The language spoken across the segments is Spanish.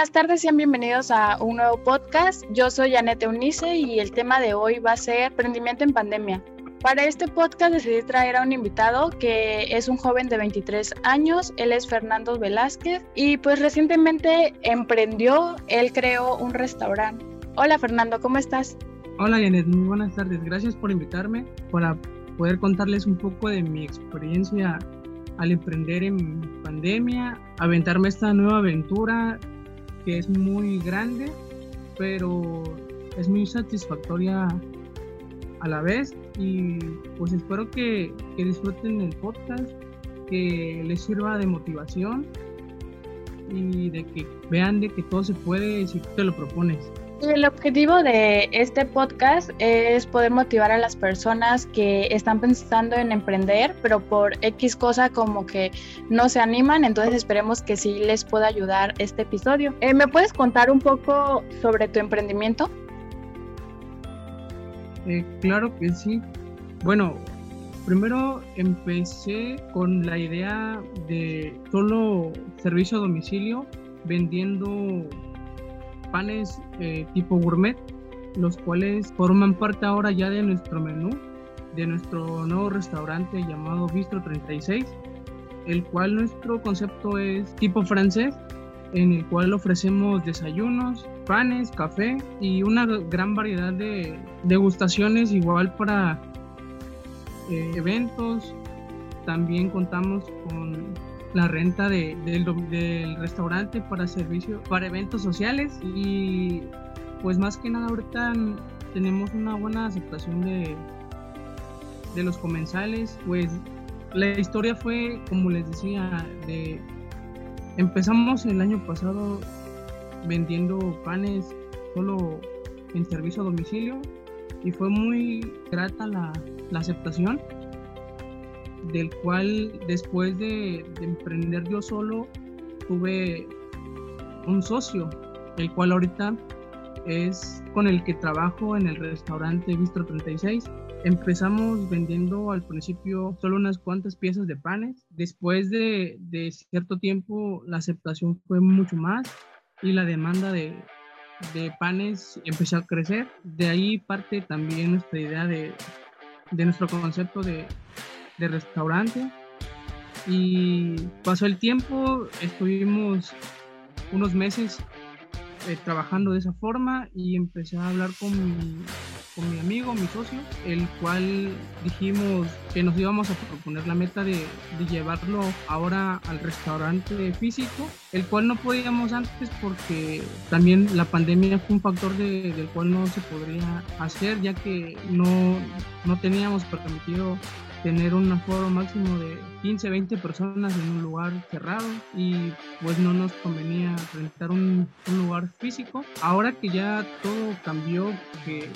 Buenas tardes, sean bienvenidos a un nuevo podcast. Yo soy Anette Unice y el tema de hoy va a ser emprendimiento en pandemia. Para este podcast decidí traer a un invitado que es un joven de 23 años, él es Fernando Velázquez y pues recientemente emprendió, él creó un restaurante. Hola Fernando, ¿cómo estás? Hola Janet, muy buenas tardes, gracias por invitarme para poder contarles un poco de mi experiencia al emprender en pandemia, aventarme esta nueva aventura que es muy grande, pero es muy satisfactoria a la vez y pues espero que, que disfruten el podcast, que les sirva de motivación y de que vean de que todo se puede si tú te lo propones. El objetivo de este podcast es poder motivar a las personas que están pensando en emprender, pero por X cosa como que no se animan, entonces esperemos que sí les pueda ayudar este episodio. Eh, ¿Me puedes contar un poco sobre tu emprendimiento? Eh, claro que sí. Bueno, primero empecé con la idea de solo servicio a domicilio vendiendo panes eh, tipo gourmet, los cuales forman parte ahora ya de nuestro menú, de nuestro nuevo restaurante llamado Bistro 36, el cual nuestro concepto es tipo francés, en el cual ofrecemos desayunos, panes, café y una gran variedad de degustaciones igual para eh, eventos. También contamos con la renta de, del restaurante para servicio, para eventos sociales. Y pues más que nada ahorita tenemos una buena aceptación de, de los comensales, pues la historia fue, como les decía, de empezamos el año pasado vendiendo panes solo en servicio a domicilio y fue muy grata la, la aceptación del cual después de, emprender yo solo tuve un socio, el cual ahorita es con el que trabajo en el restaurante Bistro 36. Empezamos vendiendo al principio solo unas cuantas piezas de panes. Después de, de cierto tiempo la aceptación fue mucho más y la demanda de, de panes empezó a crecer. De ahí parte también nuestra idea de, de nuestro concepto de, de restaurante. Y pasó el tiempo, estuvimos unos meses eh, trabajando de esa forma y empecé a hablar con mi, con mi amigo, mi socio, el cual dijimos que nos íbamos a proponer la meta de, de, llevarlo ahora al restaurante físico, el cual no podíamos antes porque también la pandemia fue un factor de, del cual no se podría hacer ya que no, no teníamos permitido tener un aforo máximo de 15, 20 personas en un lugar cerrado y pues no nos convenía rentar un, lugar físico. Ahora que ya todo cambió, que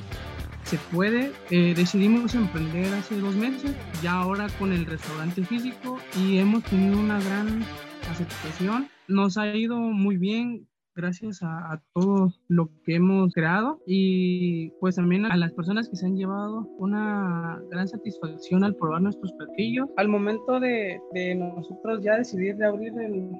se puede, eh, decidimos emprender hace dos meses, ya ahora con el restaurante físico y hemos tenido una gran aceptación. Nos ha ido muy bien, gracias a, todo lo que hemos creado y pues también a las personas que se han llevado una gran satisfacción al probar nuestros platillos. Al momento de, de nosotros ya decidir de abrir el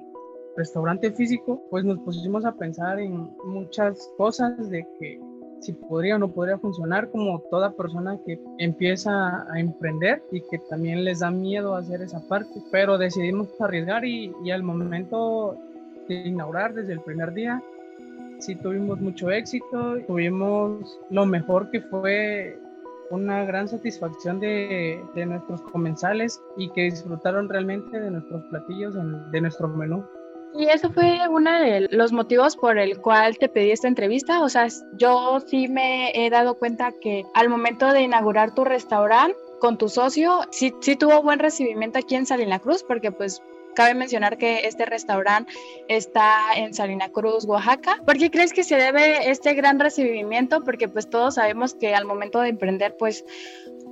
restaurante físico, pues nos pusimos a pensar en muchas cosas de que si podría o no podría funcionar como toda persona que empieza a emprender y que también les da miedo hacer esa parte, pero decidimos arriesgar y, y al momento de inaugurar desde el primer día. Sí tuvimos mucho éxito, tuvimos lo mejor que fue una gran satisfacción de, de nuestros comensales y que disfrutaron realmente de nuestros platillos, de nuestro menú. Y eso fue uno de los motivos por el cual te pedí esta entrevista. O sea, yo sí me he dado cuenta que al momento de inaugurar tu restaurante con tu socio, sí, sí tuvo buen recibimiento aquí en Salina Cruz, porque pues Cabe mencionar que este restaurante está en Salina Cruz, Oaxaca. ¿Por qué crees que se debe este gran recibimiento? Porque pues todos sabemos que al momento de emprender, pues,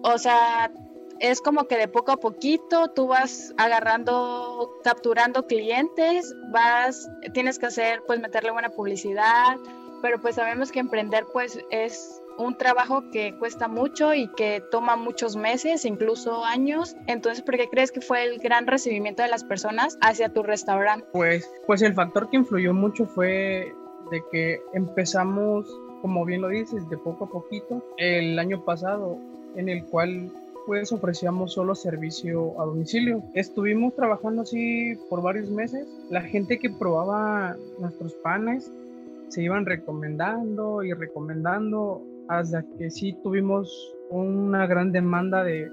o sea, es como que de poco a poquito tú vas agarrando, capturando clientes, vas, tienes que hacer, pues meterle buena publicidad, pero pues sabemos que emprender pues es un trabajo que cuesta mucho y que toma muchos meses, incluso años. Entonces, ¿por qué crees que fue el gran recibimiento de las personas hacia tu restaurante? Pues, pues el factor que influyó mucho fue de que empezamos, como bien lo dices, de poco a poquito el año pasado, en el cual pues ofrecíamos solo servicio a domicilio. Estuvimos trabajando así por varios meses. La gente que probaba nuestros panes se iban recomendando y recomendando hasta que sí tuvimos una gran demanda de,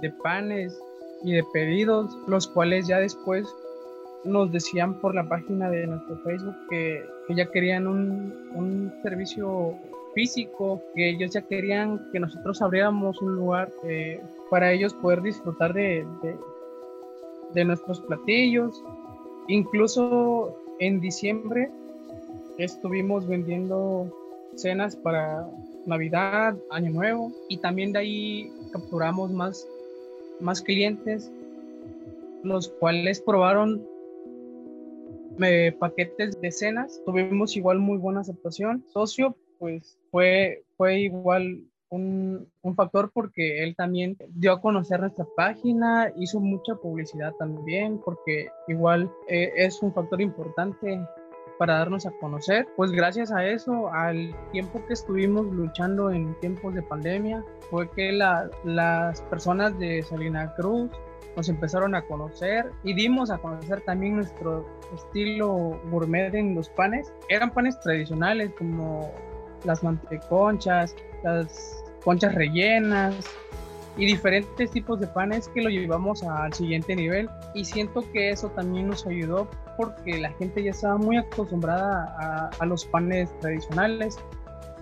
de panes y de pedidos, los cuales ya después nos decían por la página de nuestro Facebook que, que ya querían un, un, servicio físico, que ellos ya querían que nosotros abriéramos un lugar eh, para ellos poder disfrutar de, de, de nuestros platillos. Incluso en diciembre estuvimos vendiendo cenas para Navidad, Año Nuevo y también de ahí capturamos más, más clientes los cuales probaron eh, paquetes de cenas. Tuvimos igual muy buena aceptación. Socio, pues fue, fue igual un, un, factor porque él también dio a conocer nuestra página, hizo mucha publicidad también, porque igual eh, es un factor importante para darnos a conocer. Pues gracias a eso, al tiempo que estuvimos luchando en tiempos de pandemia, fue que la, las personas de Salina Cruz nos empezaron a conocer y dimos a conocer también nuestro estilo gourmet en los panes. Eran panes tradicionales como las manteconchas, las conchas rellenas, y diferentes tipos de panes que lo llevamos al siguiente nivel. Y siento que eso también nos ayudó porque la gente ya estaba muy acostumbrada a, a los panes tradicionales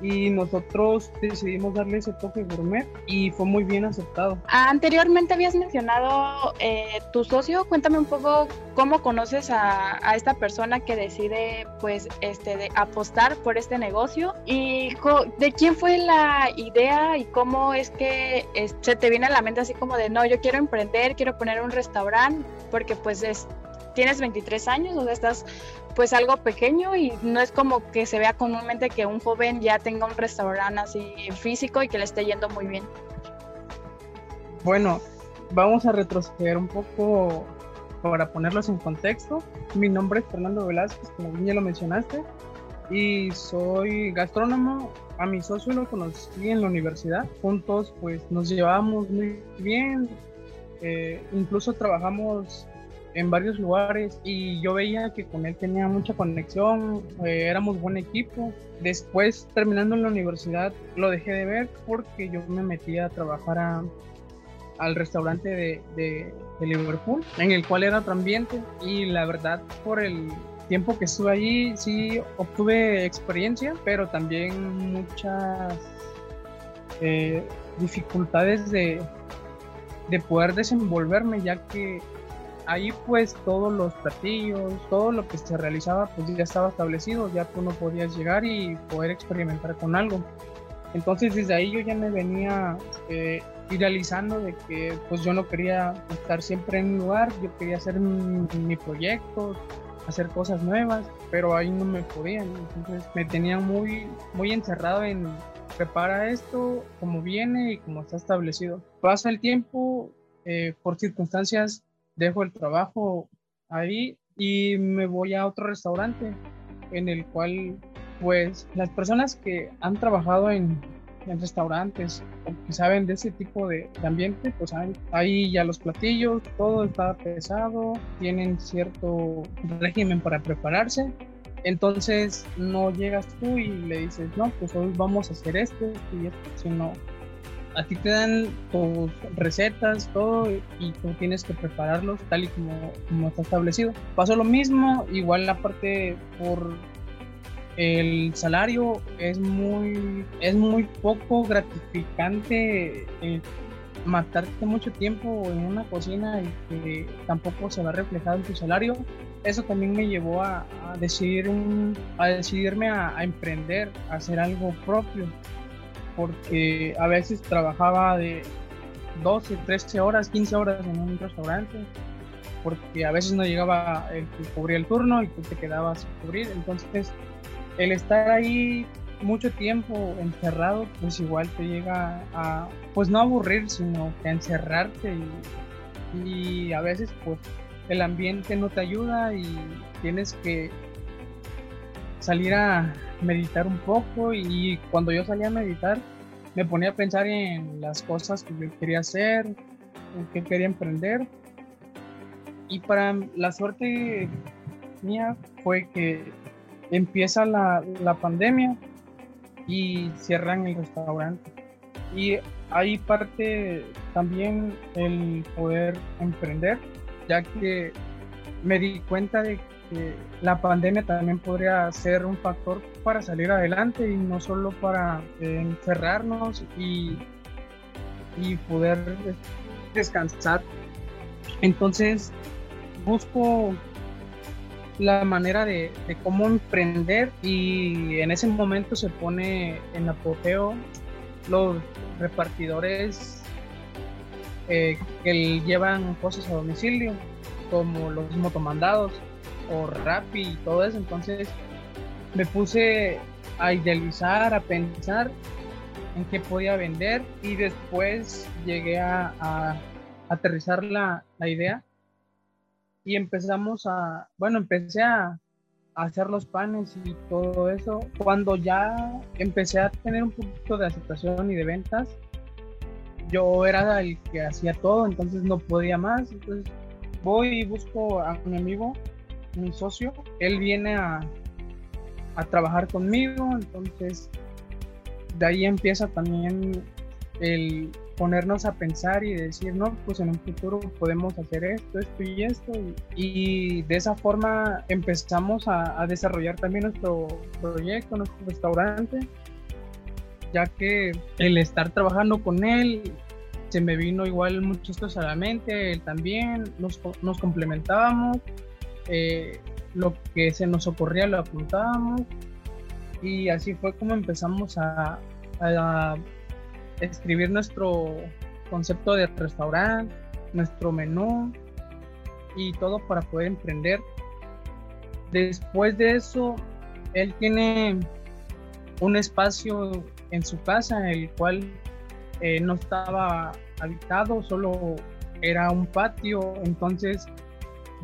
y nosotros decidimos darle ese toque gourmet y fue muy bien aceptado. Anteriormente habías mencionado eh, tu socio, cuéntame un poco cómo conoces a, a, esta persona que decide pues este de apostar por este negocio. Y de quién fue la idea y cómo es que se te viene a la mente así como de no, yo quiero emprender, quiero poner un restaurante porque pues es tienes 23 años, o sea, estás pues algo pequeño y no es como que se vea comúnmente que un joven ya tenga un restaurante así físico y que le esté yendo muy bien. Bueno, vamos a retroceder un poco para ponerlos en contexto. Mi nombre es Fernando Velázquez, como bien ya lo mencionaste, y soy gastrónomo. A mi socio lo conocí en la universidad. Juntos pues nos llevábamos muy bien. Eh, incluso trabajamos en varios lugares y yo veía que con él tenía mucha conexión, eh, éramos buen equipo. Después, terminando en la universidad, lo dejé de ver porque yo me metí a trabajar a, al restaurante de, de, Liverpool, en el cual era otro ambiente y la verdad por el tiempo que estuve allí sí obtuve experiencia, pero también muchas eh, dificultades de, de poder desenvolverme ya que ahí pues todos los platillos, todo lo que se realizaba pues ya estaba establecido, ya tú no podías llegar y poder experimentar con algo. Entonces desde ahí yo ya me venía eh, idealizando de que pues yo no quería estar siempre en un lugar, yo quería hacer mi, proyecto, hacer cosas nuevas, pero ahí no me podían, entonces me tenía muy, muy encerrado en prepara esto como viene y como está establecido. Pasa el tiempo, eh, por circunstancias dejo el trabajo ahí y me voy a otro restaurante en el cual pues las personas que han trabajado en, restaurantes que saben de ese tipo de, de ambiente pues hay, ahí ya los platillos todo está pesado tienen cierto régimen para prepararse. Entonces no llegas tú y le dices no pues hoy vamos a hacer esto y esto sino a ti te dan tus recetas, todo, y tú tienes que prepararlos tal y como, como está establecido. Pasó lo mismo, igual la parte por el salario es muy, es muy poco gratificante eh, matarte mucho tiempo en una cocina y que tampoco se va reflejado en tu salario. Eso también me llevó a, decidir un, a decidirme a emprender, a hacer algo propio porque a veces trabajaba de 12, 13 horas, 15 horas en un restaurante, porque a veces no llegaba el que cubría el turno y tú te quedabas a cubrir. Entonces, el estar ahí mucho tiempo encerrado, pues igual te llega a, pues no aburrir, sino que a encerrarte y a veces pues el ambiente no te ayuda y tienes que salir a meditar un poco y cuando yo salía a meditar me ponía a pensar en las cosas que yo quería hacer, en qué quería emprender y para la suerte mía fue que empieza la, la pandemia y cierran el restaurante. Y ahí parte también el poder emprender, ya que me di cuenta de que la pandemia también podría ser un factor para salir adelante y no solo para encerrarnos y, y poder descansar. Entonces, busco la manera de, cómo emprender y en ese momento se pone en apogeo los repartidores eh, que llevan cosas a domicilio como los motomandados o Rappi y todo eso entonces me puse a idealizar a pensar en qué podía vender y después llegué a, aterrizar la, la idea y empezamos a, bueno, empecé a, hacer los panes y todo eso. Cuando ya empecé a tener un poquito de aceptación y de ventas, yo era el que hacía todo, entonces no podía más. Entonces voy y busco a mi amigo, mi socio. Él viene a, a trabajar conmigo, entonces de ahí empieza también el ponernos a pensar y decir, no, pues en un futuro podemos hacer esto, esto y esto. Y, de esa forma empezamos a, desarrollar también nuestro proyecto, nuestro restaurante, ya que el estar trabajando con él se me vino igual muchas cosas a la mente, él también, nos, nos complementábamos, eh, lo que se nos ocurría lo apuntábamos y así fue como empezamos a, escribir nuestro concepto de restaurante, nuestro menú y todo para poder emprender. Después de eso, él tiene un espacio en su casa, el cual eh, no estaba habitado, solo era un patio. Entonces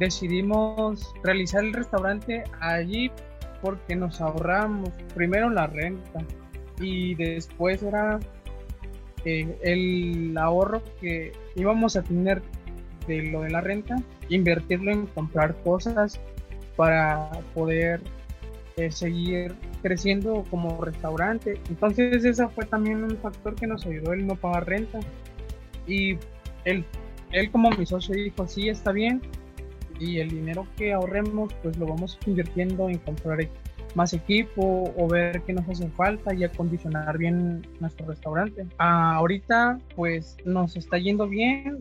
decidimos realizar el restaurante allí porque nos ahorramos primero la renta y después era el ahorro que íbamos a tener de lo de la renta, invertirlo en comprar cosas para poder eh, seguir creciendo como restaurante. Entonces ese fue también un factor que nos ayudó el no pagar renta. Y él, él como mi socio dijo, sí, está bien. Y el dinero que ahorremos, pues lo vamos invirtiendo en comprar más equipo o ver qué nos hace falta y acondicionar bien nuestro restaurante. Ah, ahorita pues nos está yendo bien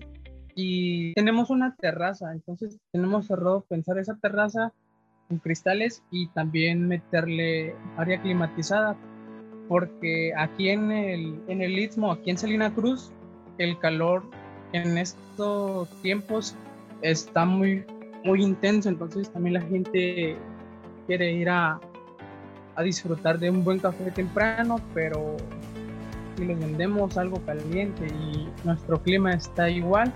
y tenemos una terraza, entonces tenemos cerrado pensar esa terraza en cristales y también meterle área climatizada porque aquí en el, en el Istmo, aquí en Salina Cruz, el calor en estos tiempos está muy, muy intenso, entonces también la gente quiere ir a, a disfrutar de un buen café temprano, pero si les vendemos algo caliente y nuestro clima está igual,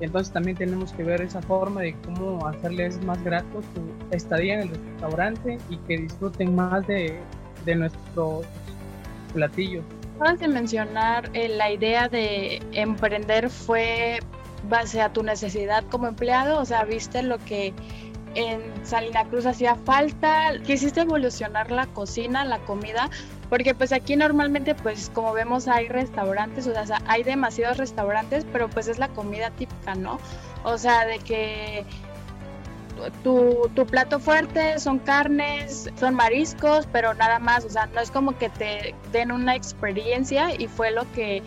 entonces también tenemos que ver esa forma de cómo hacerles más grato su estadía en el restaurante y que disfruten más de, de nuestros platillos. Acabas de mencionar eh, la idea de emprender fue base a tu necesidad como empleado, o sea, viste lo que en Salina Cruz hacía falta, quisiste evolucionar la cocina, la comida, porque pues aquí normalmente pues como vemos hay restaurantes, o sea, hay demasiados restaurantes, pero pues es la comida típica, ¿no? O sea, de que tu, tu, plato fuerte son carnes, son mariscos, pero nada más, o sea, no es como que te den una experiencia y fue lo que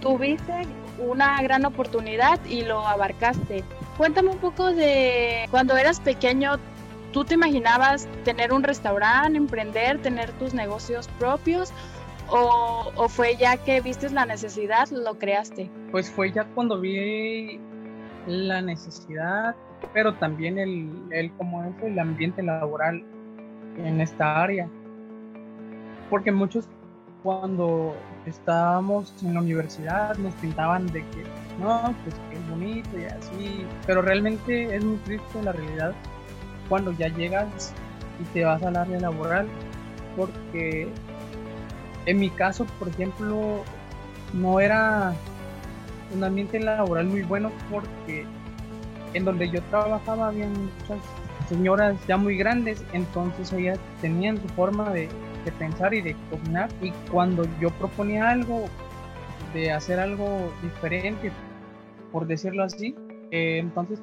tuviste una gran oportunidad y lo abarcaste. Cuéntame un poco de cuando eras pequeño, ¿tú te imaginabas tener un restaurante, emprender, tener tus negocios propios? O, fue ya que viste la necesidad, lo creaste? Pues fue ya cuando vi la necesidad, pero también el, el como es el ambiente laboral en esta área. porque muchos cuando estábamos en la universidad nos pintaban de que no, pues que es bonito y así, pero realmente es muy triste la realidad cuando ya llegas y te vas al área laboral, porque en mi caso, por ejemplo, no era un ambiente laboral muy bueno porque en donde yo trabajaba había muchas señoras ya muy grandes, entonces ellas tenían su forma de, pensar y de cocinar y cuando yo proponía algo, de hacer algo diferente, por decirlo así, eh, entonces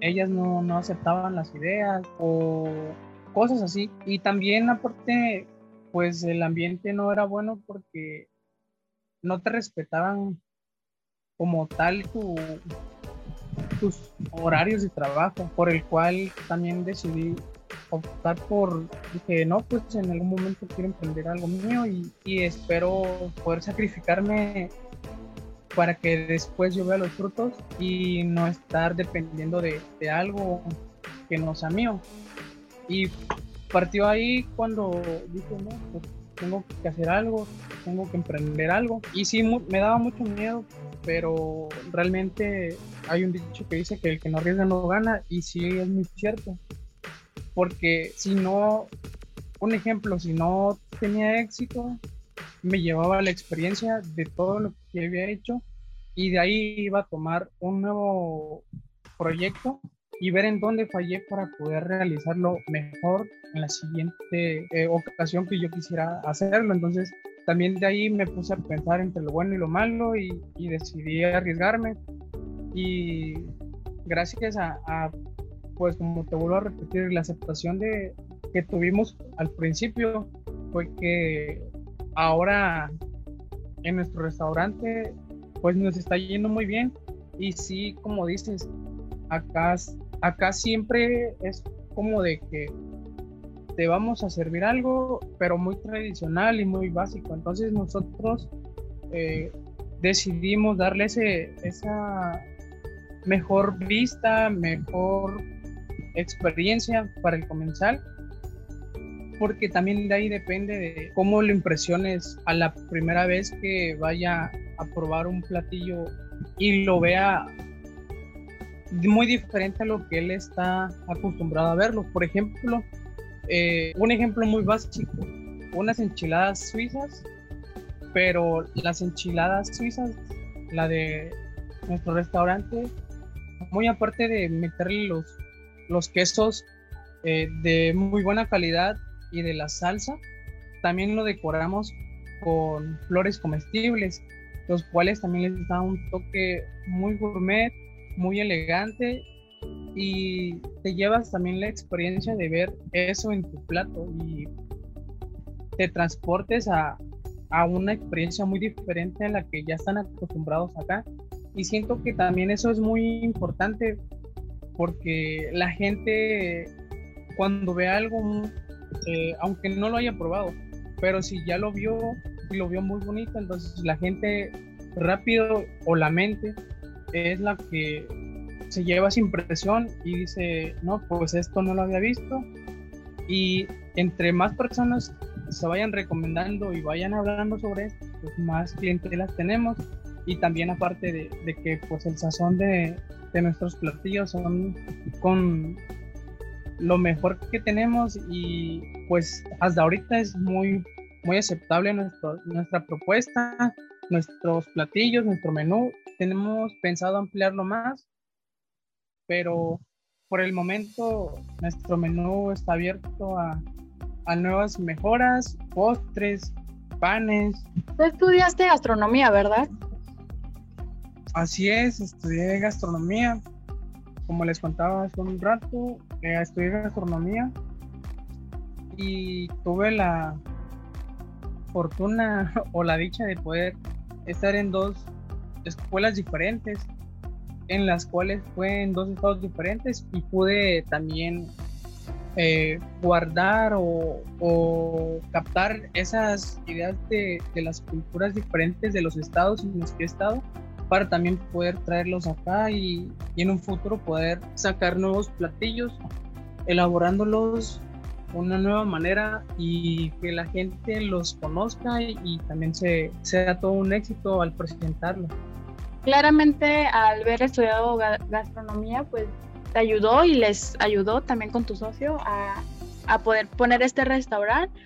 ellas no, no aceptaban las ideas o cosas así. Y también aparte, pues el ambiente no era bueno porque no te respetaban como tal tu, tus horarios de trabajo, por el cual también decidí optar por, dije, no, pues en algún momento quiero emprender algo mío y, espero poder sacrificarme para que después yo vea los frutos y no estar dependiendo de, de algo que no sea mío. Y partió ahí cuando dije, no, pues tengo que hacer algo, tengo que emprender algo. Y sí, me daba mucho miedo, pero realmente hay un dicho que dice que el que no arriesga no gana, y sí es muy cierto. Porque si no, un ejemplo, si no tenía éxito, me llevaba la experiencia de todo lo que había hecho y de ahí iba a tomar un nuevo proyecto y ver en dónde fallé para poder realizarlo mejor en la siguiente eh, ocasión que yo quisiera hacerlo. Entonces, también de ahí me puse a pensar entre lo bueno y lo malo y, decidí arriesgarme. Y gracias a, pues como te vuelvo a repetir, la aceptación de, que tuvimos al principio fue que ahora en nuestro restaurante pues nos está yendo muy bien y sí, como dices, acá acá siempre es como de que te vamos a servir algo, pero muy tradicional y muy básico. Entonces nosotros eh, decidimos darle ese, esa mejor vista, mejor experiencia para el comensal, porque también de ahí depende de cómo lo impresiones a la primera vez que vaya a probar un platillo y lo vea muy diferente a lo que él está acostumbrado a verlo. Por ejemplo, eh, un ejemplo muy básico, unas enchiladas suizas, pero las enchiladas suizas, la de nuestro restaurante, muy aparte de meterle los, los quesos eh, de muy buena calidad y de la salsa, también lo decoramos con flores comestibles, los cuales también les da un toque muy gourmet muy elegante y te llevas también la experiencia de ver eso en tu plato y te transportes a, a una experiencia muy diferente a la que ya están acostumbrados acá. Y siento que también eso es muy importante porque la gente cuando ve algo, eh, aunque no lo haya probado, pero si ya lo vio y lo vio muy bonito, entonces la gente rápido o la mente es la que se lleva esa impresión y dice, no, pues esto no lo había visto. Y entre más personas se vayan recomendando y vayan hablando sobre esto, pues más clientelas tenemos. Y también aparte de, que pues el sazón de, de, nuestros platillos son con lo mejor que tenemos y pues hasta ahorita es muy, muy aceptable nuestro, nuestra propuesta, nuestros platillos, nuestro menú tenemos pensado ampliarlo más, pero por el momento nuestro menú está abierto a, nuevas mejoras, postres, panes. Tú estudiaste gastronomía, ¿verdad? Así es, estudié gastronomía. Como les contaba hace un rato, eh, estudié gastronomía y tuve la fortuna o la dicha de poder estar en dos escuelas diferentes, en las cuales fue en dos estados diferentes y pude también eh, guardar o, captar esas ideas de, las culturas diferentes de los estados en los que he estado para también poder traerlos acá y, y en un futuro poder sacar nuevos platillos, elaborándolos una nueva manera y que la gente los conozca y, también se, sea todo un éxito al presentarlo. Claramente al haber estudiado gastronomía, pues te ayudó y les ayudó también con tu socio a, a poder poner este restaurante,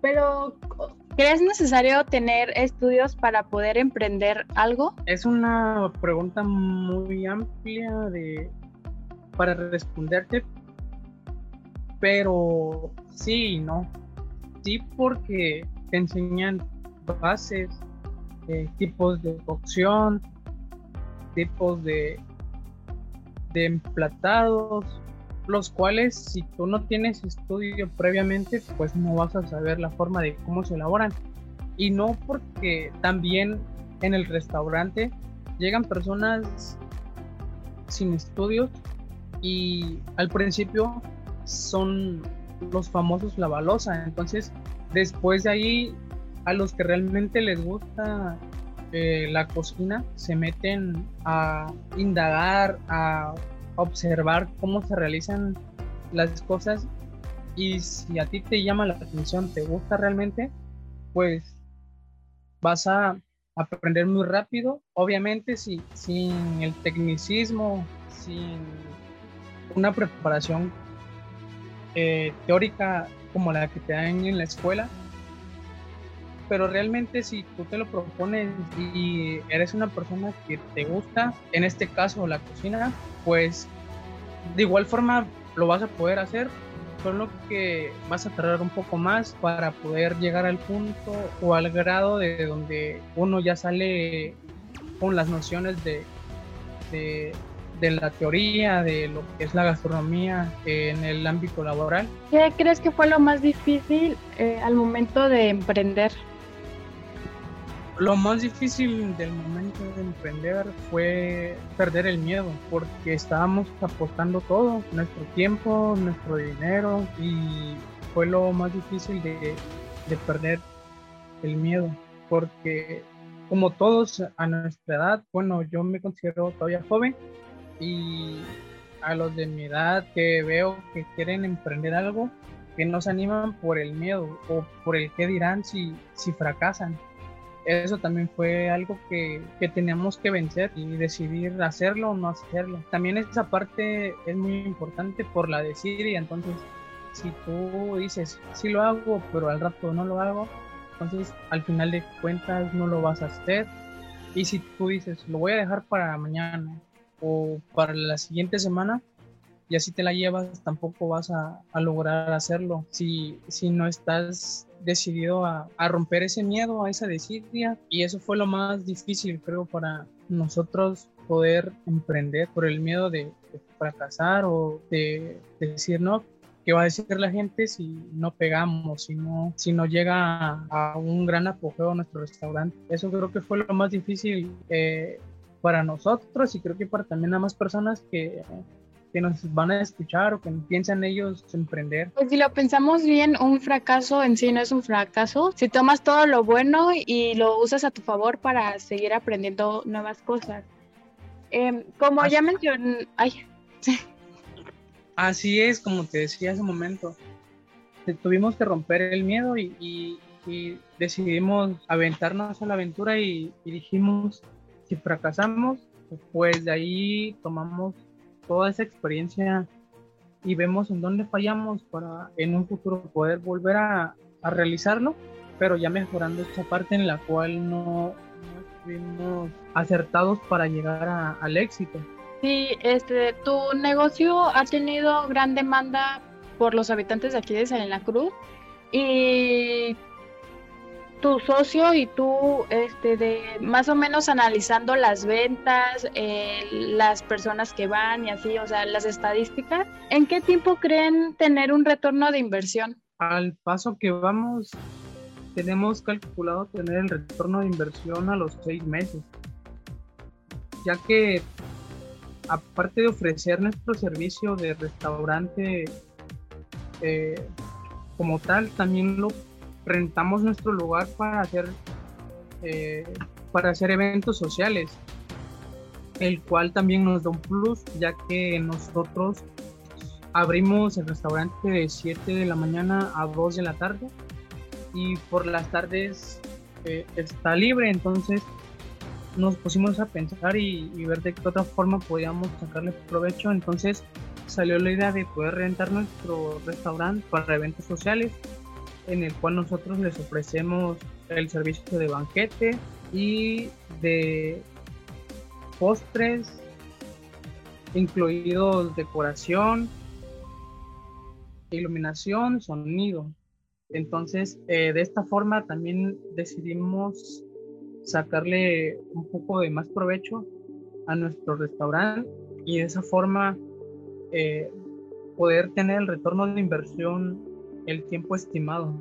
pero ¿crees necesario tener estudios para poder emprender algo? Es una pregunta muy amplia de, para responderte, pero sí y no. Sí, porque te enseñan bases, eh, tipos de cocción, tipos de, de emplatados, los cuales si tú no tienes estudio previamente, pues no vas a saber la forma de cómo se elaboran. Y no porque también en el restaurante llegan personas sin estudios y al principio son los famosos la balosa. Entonces, después de ahí, a los que realmente les gusta eh, la cocina, se meten a indagar, a observar cómo se realizan las cosas y si a ti te llama la atención, te gusta realmente, pues vas a aprender muy rápido. Obviamente, si, sin el tecnicismo, sin una preparación eh, teórica como la que te dan en la escuela, pero realmente si tú te lo propones y eres una persona que te gusta, en este caso la cocina, pues de igual forma lo vas a poder hacer, solo que vas a tardar un poco más para poder llegar al punto o al grado de donde uno ya sale con las nociones de, de, la teoría, de lo que es la gastronomía en el ámbito laboral. ¿Qué crees que fue lo más difícil eh, al momento de emprender? Lo más difícil del momento de emprender fue perder el miedo, porque estábamos apostando todo, nuestro tiempo, nuestro dinero, y fue lo más difícil de, perder el miedo, porque como todos a nuestra edad, bueno, yo me considero todavía joven y a los de mi edad que veo que quieren emprender algo, que no se animan por el miedo o por el qué dirán si, si fracasan eso también fue algo que, que, teníamos que vencer y decidir hacerlo o no hacerlo. También esa parte es muy importante por la de y entonces si tú dices, sí lo hago, pero al rato no lo hago, entonces al final de cuentas no lo vas a hacer. Y si tú dices, lo voy a dejar para mañana o para la siguiente semana, y así te la llevas, tampoco vas a, lograr hacerlo si, si no estás decidido a, a, romper ese miedo, a esa desidia. Y eso fue lo más difícil, creo, para nosotros poder emprender por el miedo de, fracasar o de, decir, no, ¿qué va a decir la gente si no pegamos, si no, si no llega a, un gran apogeo a nuestro restaurante? Eso creo que fue lo más difícil eh, para nosotros y creo que para también a más personas que que nos van a escuchar o que piensan ellos emprender? Pues si lo pensamos bien, un fracaso en sí no es un fracaso. Si tomas todo lo bueno y lo usas a tu favor para seguir aprendiendo nuevas cosas. Em, como ya mencioné, ay, Así es, como te decía hace un momento. Tuvimos que romper el miedo y, decidimos aventarnos a la aventura y, y dijimos, si fracasamos, pues de ahí tomamos toda esa experiencia y vemos en dónde fallamos para en un futuro poder volver a, a realizarlo, pero ya mejorando esa parte en la cual no, estuvimos acertados para llegar a, al éxito. Sí, este, tu negocio ha tenido gran demanda por los habitantes de aquí de Salina Cruz y tu socio y tú, este, de más o menos analizando las ventas, eh, las personas que van y así, o sea, las estadísticas, ¿en qué tiempo creen tener un retorno de inversión? Al paso que vamos, tenemos calculado tener el retorno de inversión a los seis meses, ya que aparte de ofrecer nuestro servicio de restaurante eh, como tal, también lo rentamos nuestro lugar para hacer, eh, para hacer eventos sociales, el cual también nos da un plus, ya que nosotros abrimos el restaurante de 7 de la mañana a 2 de la tarde y por las tardes eh, está libre, entonces nos pusimos a pensar y, ver de qué otra forma podíamos sacarle provecho, entonces salió la idea de poder rentar nuestro restaurante para eventos sociales, en el cual nosotros les ofrecemos el servicio de banquete y de postres, incluidos decoración, iluminación, sonido. Entonces, eh, de esta forma también decidimos sacarle un poco de más provecho a nuestro restaurante y de esa forma eh, poder tener el retorno de inversión el tiempo estimado.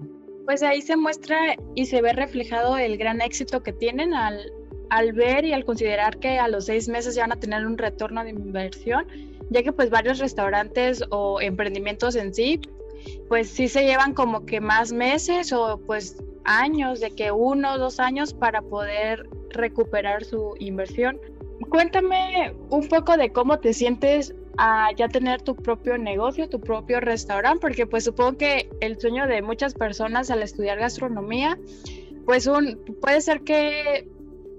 Pues ahí se muestra y se ve reflejado el gran éxito que tienen al, al ver y al considerar que a los seis meses ya van a tener un retorno de inversión, ya que pues varios restaurantes o emprendimientos en sí, pues sí se llevan como que más meses o pues años, de que uno o dos años para poder recuperar su inversión. Cuéntame un poco de cómo te sientes a ya tener tu propio negocio, tu propio restaurante, porque pues supongo que el sueño de muchas personas al estudiar gastronomía, pues un, puede ser que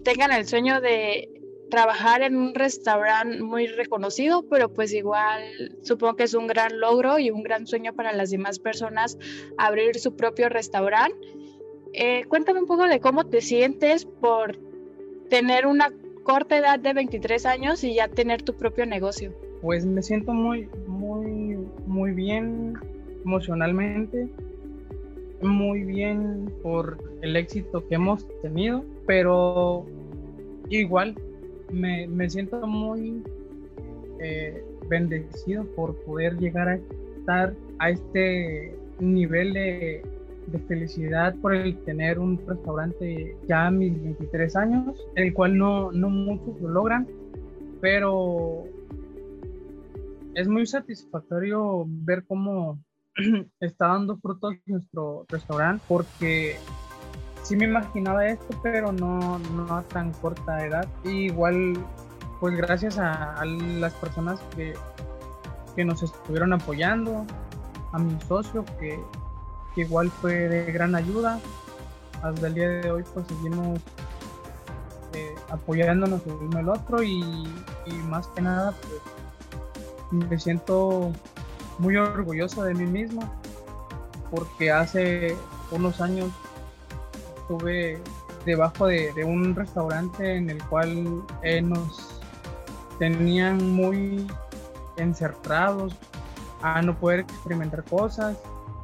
tengan el sueño de trabajar en un restaurante muy reconocido, pero pues igual supongo que es un gran logro y un gran sueño para las demás personas abrir su propio restaurante. Eh, cuéntame un poco de cómo te sientes por tener una corta edad de 23 años y ya tener tu propio negocio. Pues me siento muy, muy, muy bien emocionalmente, muy bien por el éxito que hemos tenido, pero igual me, me siento muy eh, bendecido por poder llegar a estar a este nivel de, de felicidad por el tener un restaurante ya a mis 23 años, el cual no, no muchos lo logran, pero es muy satisfactorio ver cómo está dando frutos nuestro restaurante porque sí me imaginaba esto, pero no, no a tan corta edad. igual, pues gracias a, las personas que, que nos estuvieron apoyando, a mi socio que que igual fue de gran ayuda. Hasta el día de hoy pues seguimos eh, apoyándonos el uno al otro y, más que nada pues me siento muy orgulloso de mí mismo porque hace unos años estuve debajo de, un restaurante en el cual eh, nos tenían muy encerrados a no poder experimentar cosas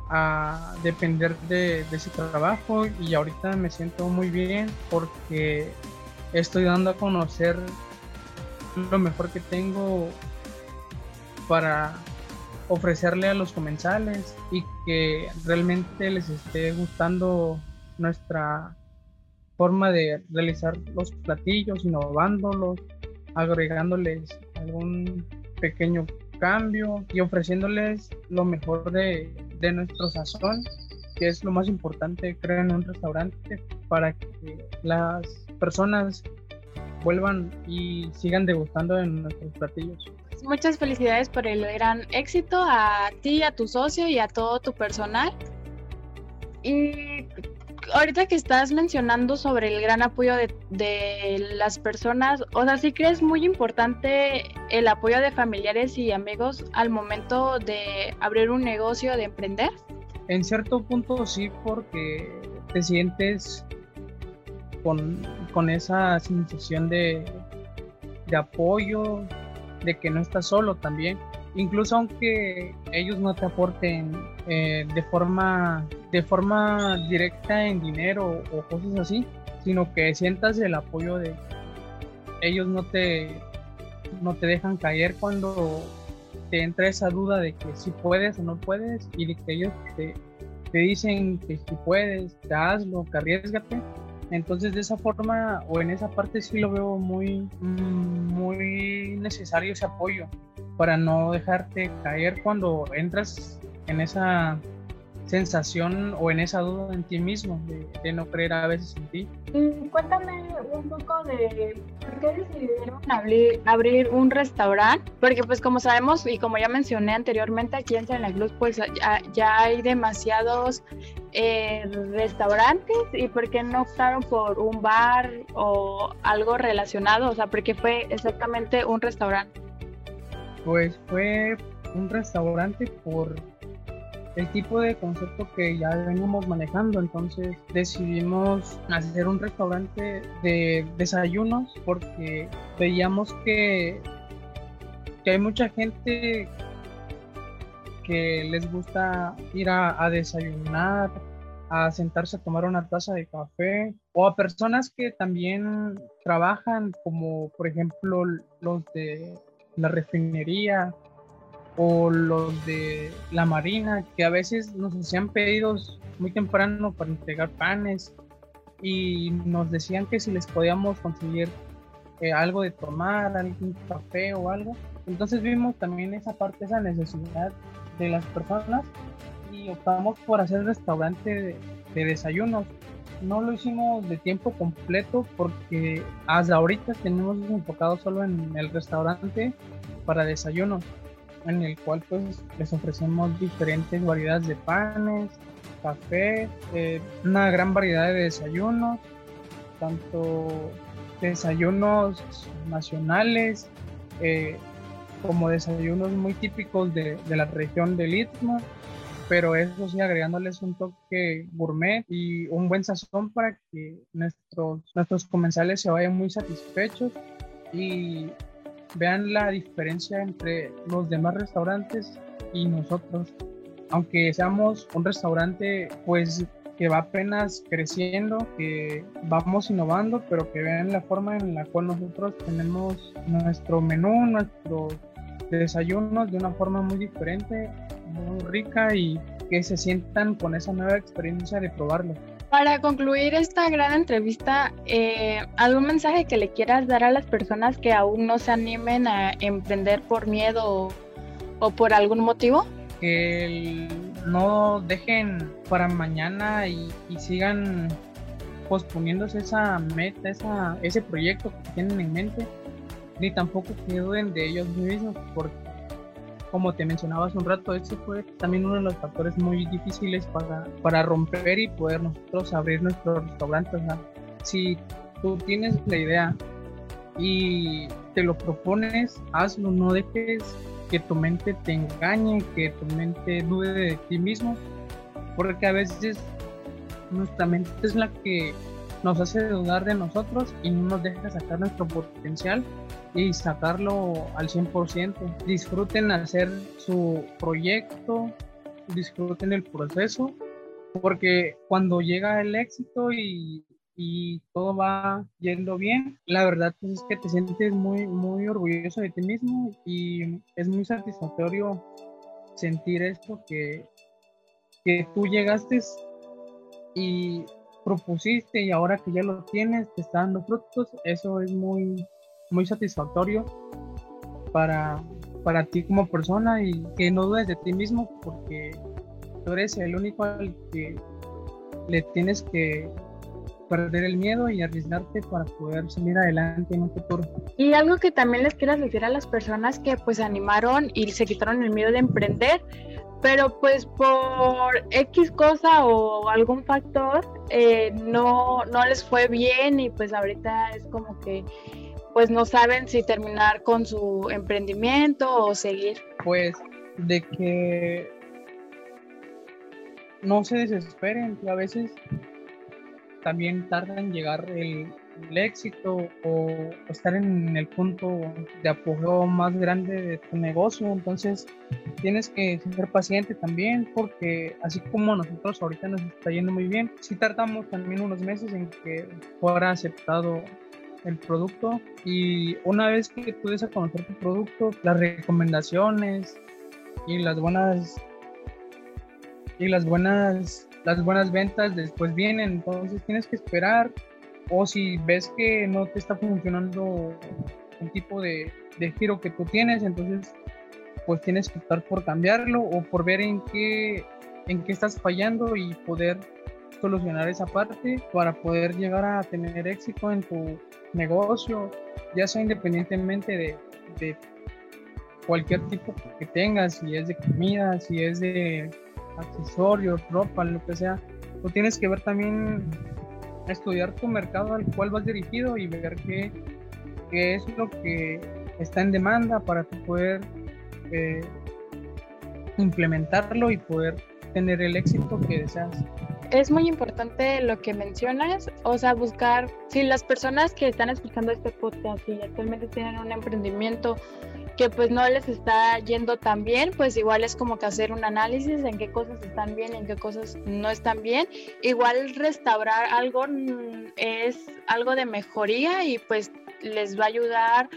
a depender de, ese trabajo y ahorita me siento muy bien porque estoy dando a conocer lo mejor que tengo para ofrecerle a los comensales y que realmente les esté gustando nuestra forma de realizar los platillos, innovándolos, agregándoles algún pequeño cambio y ofreciéndoles lo mejor de, de nuestro sazón, que es lo más importante, creo, en un restaurante para que las personas vuelvan y sigan degustando de nuestros platillos. Muchas felicidades por el gran éxito a ti, a tu socio y a todo tu personal. Y ahorita que estás mencionando sobre el gran apoyo de, las personas, o sea, ¿sí crees muy importante el apoyo de familiares y amigos al momento de abrir un negocio, de emprender? En cierto punto sí, porque te sientes con, esa sensación de, de apoyo, de que no estás solo también incluso aunque ellos no te aporten eh, de forma de forma directa en dinero o cosas así sino que sientas el apoyo de ellos no te no te dejan caer cuando te entra esa duda de que si puedes o no puedes y de que ellos te, te dicen que si puedes, te hazlo, que arriesgate. Entonces de esa forma o en esa parte sí lo veo muy, muy necesario ese apoyo para no dejarte caer cuando entras en esa sensación o en esa duda en ti mismo, de, no creer a veces en ti. Y cuéntame un poco de por qué decidieron abrir, un restaurante, porque pues como sabemos y como ya mencioné anteriormente, aquí en Santa Cruz pues ya, hay demasiados eh, restaurantes y por qué no optaron por un bar o algo relacionado, o sea, porque fue exactamente un restaurante. Pues fue un restaurante por el tipo de concepto que ya venimos manejando. Entonces decidimos hacer un restaurante de desayunos porque veíamos que, que hay mucha gente que les gusta ir a, a, desayunar, a sentarse a tomar una taza de café, o a personas que también trabajan, como por ejemplo los de la refinería o los de la Marina, que a veces nos hacían pedidos muy temprano para entregar panes y nos decían que si les podíamos conseguir eh, algo de tomar, algún café o algo. Entonces vimos también esa parte, esa necesidad de las personas y optamos por hacer restaurante de, de desayunos. No lo hicimos de tiempo completo porque hasta ahorita tenemos enfocado solo en el restaurante para desayunos en el cual pues les ofrecemos diferentes variedades de panes, café, eh, una gran variedad de desayunos, tanto desayunos nacionales eh, como desayunos muy típicos de, de, la región del Istmo, pero eso sí agregándoles un toque gourmet y un buen sazón para que nuestros, nuestros comensales se vayan muy satisfechos y vean la diferencia entre los demás restaurantes y nosotros. Aunque seamos un restaurante pues que va apenas creciendo, que vamos innovando, pero que vean la forma en la cual nosotros tenemos nuestro menú, nuestros desayunos de una forma muy diferente, muy rica y que se sientan con esa nueva experiencia de probarlo. Para concluir esta gran entrevista, eh, ¿algún mensaje que le quieras dar a las personas que aún no se animen a emprender por miedo o, por algún motivo? Que no dejen para mañana y, sigan posponiéndose esa meta, esa, ese proyecto que tienen en mente, ni tampoco que duden de ellos mismos, porque como te mencionaba hace un rato, ese fue también uno de los factores muy difíciles para, para romper y poder nosotros abrir nuestro restaurante. Si tú tienes la idea y te lo propones, hazlo, no dejes que tu mente te engañe, que tu mente dude de ti mismo, porque a veces nuestra mente es la que nos hace dudar de nosotros y no nos deja sacar nuestro potencial y sacarlo al 100%. Disfruten hacer su proyecto, disfruten el proceso, porque cuando llega el éxito y, todo va yendo bien, la verdad es que te sientes muy, muy orgulloso de ti mismo y es muy satisfactorio sentir esto que, que tú llegaste y propusiste y ahora que ya lo tienes, te está dando frutos, eso es muy, muy satisfactorio para, para ti como persona y que no dudes de ti mismo porque tú eres el único al que le tienes que perder el miedo y arriesgarte para poder salir adelante en un futuro. Y algo que también les quiero decir a las personas que pues animaron y se quitaron el miedo de emprender, pero pues por X cosa o algún factor eh, no, no les fue bien y pues ahorita es como que pues no saben si terminar con su emprendimiento o seguir. Pues de que no se desesperen, que a veces también tarda en llegar el, éxito o estar en el punto de apogeo más grande de tu negocio. Entonces tienes que ser paciente también porque así como nosotros ahorita nos está yendo muy bien, si tardamos también unos meses en que fuera aceptado el producto y una vez que tú des a conocer tu producto, las recomendaciones y las buenas y las buenas las buenas ventas después vienen, entonces tienes que esperar o si ves que no te está funcionando un tipo de, de giro que tú tienes, entonces pues tienes que optar por cambiarlo o por ver en qué en qué estás fallando y poder solucionar esa parte para poder llegar a tener éxito en tu negocio, ya sea independientemente de, de cualquier tipo que tengas, si es de comida, si es de accesorios, ropa, lo que sea. Tú tienes que ver también, estudiar tu mercado al cual vas dirigido y ver qué, qué es lo que está en demanda para poder eh, implementarlo y poder tener el éxito que deseas. Es muy importante lo que mencionas, o sea, buscar, si las personas que están escuchando este podcast y actualmente tienen un emprendimiento que pues no les está yendo tan bien, pues igual es como que hacer un análisis en qué cosas están bien en qué cosas no están bien. Igual restaurar algo mm, es algo de mejoría y pues les va a ayudar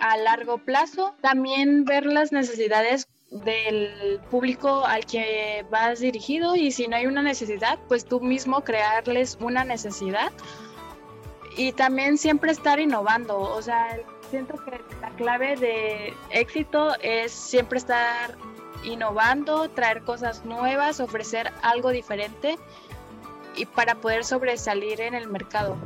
a largo plazo. También ver las necesidades del público al que vas dirigido y si no hay una necesidad, pues tú mismo crearles una necesidad y también siempre estar innovando. O sea, siento que la clave de éxito es siempre estar innovando, traer cosas nuevas, ofrecer algo diferente y para poder sobresalir en el mercado.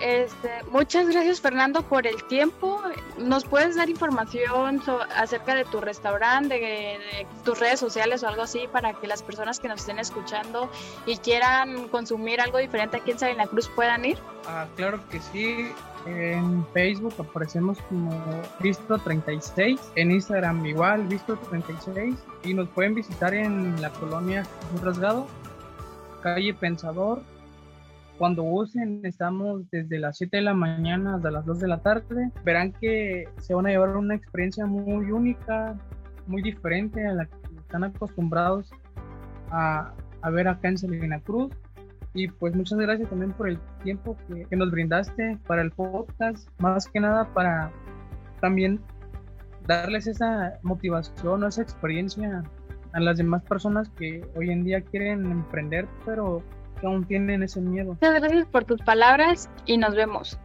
Este, muchas gracias Fernando por el tiempo. ¿Nos puedes dar información acerca de tu restaurante, de, tus redes sociales o algo así para que las personas que nos estén escuchando y quieran consumir algo diferente aquí en Sabina Cruz puedan ir? Ah, claro que sí. En Facebook aparecemos como Visto36, en Instagram igual Visto36 y nos pueden visitar en la colonia Un Rasgado, calle Pensador cuando usen, estamos desde las 7 de la mañana hasta las 2 de la tarde. Verán que se van a llevar una experiencia muy única, muy diferente a la que están acostumbrados a, a ver acá en Salina Cruz. Y pues muchas gracias también por el tiempo que, que nos brindaste para el podcast, más que nada para también darles esa motivación o esa experiencia a las demás personas que hoy en día quieren emprender, pero que aún tienen ese miedo. Muchas gracias por tus palabras y nos vemos.